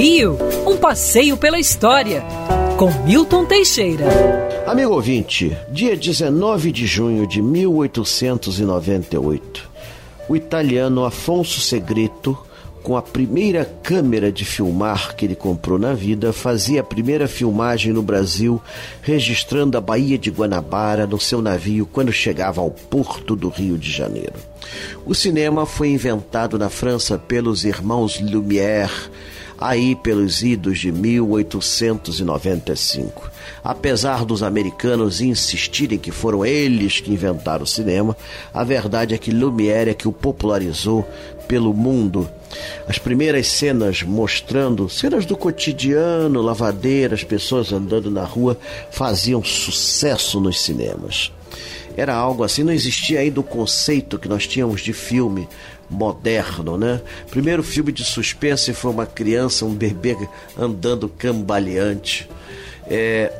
Rio, um passeio pela história, com Milton Teixeira. Amigo ouvinte, dia 19 de junho de 1898, o italiano Afonso Segreto, com a primeira câmera de filmar que ele comprou na vida, fazia a primeira filmagem no Brasil, registrando a Baía de Guanabara no seu navio quando chegava ao porto do Rio de Janeiro. O cinema foi inventado na França pelos irmãos Lumière aí pelos idos de 1895. Apesar dos americanos insistirem que foram eles que inventaram o cinema, a verdade é que Lumière é que o popularizou pelo mundo. As primeiras cenas mostrando cenas do cotidiano, lavadeiras, pessoas andando na rua, faziam sucesso nos cinemas. Era algo assim, não existia ainda o conceito que nós tínhamos de filme moderno, né? Primeiro filme de suspense foi uma criança, um bebê andando cambaleante. É...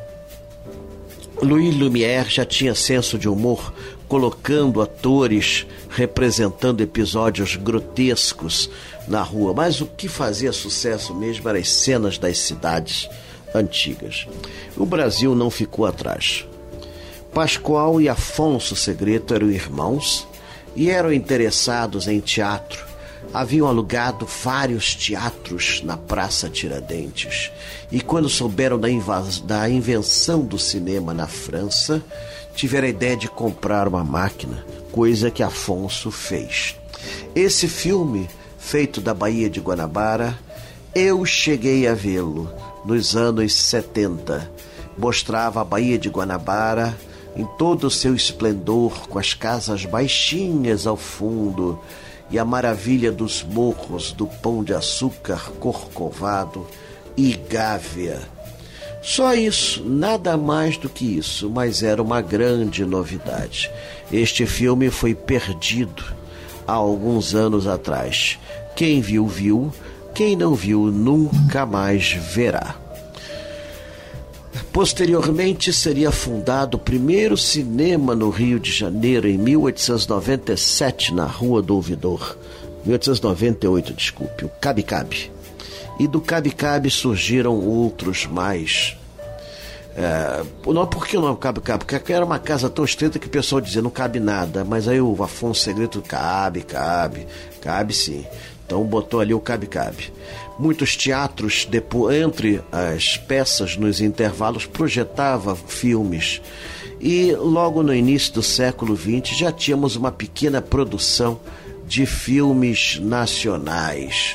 Louis Lumière já tinha senso de humor, colocando atores representando episódios grotescos na rua, mas o que fazia sucesso mesmo eram as cenas das cidades antigas. O Brasil não ficou atrás. Pascoal e Afonso Segreto eram irmãos e eram interessados em teatro. Haviam alugado vários teatros na Praça Tiradentes. E quando souberam da, da invenção do cinema na França, tiveram a ideia de comprar uma máquina, coisa que Afonso fez. Esse filme, feito da Baía de Guanabara, eu cheguei a vê-lo nos anos 70. Mostrava a Baía de Guanabara em todo o seu esplendor, com as casas baixinhas ao fundo e a maravilha dos morros do pão de açúcar corcovado e gávea. Só isso, nada mais do que isso, mas era uma grande novidade. Este filme foi perdido há alguns anos atrás. Quem viu, viu, quem não viu, nunca mais verá. Posteriormente seria fundado o primeiro cinema no Rio de Janeiro em 1897 na Rua do Ouvidor. 1898, desculpe, o Cabe Cabe. E do Cabe Cabe surgiram outros mais. É, não, por que não cabe cabe? Porque era uma casa tão estreita que o pessoal dizia não cabe nada. Mas aí o Afonso Segredo cabe, cabe, cabe sim. Então botou ali o cabe-cabe. Muitos teatros, depois, entre as peças, nos intervalos, projetavam filmes. E logo no início do século XX já tínhamos uma pequena produção de filmes nacionais.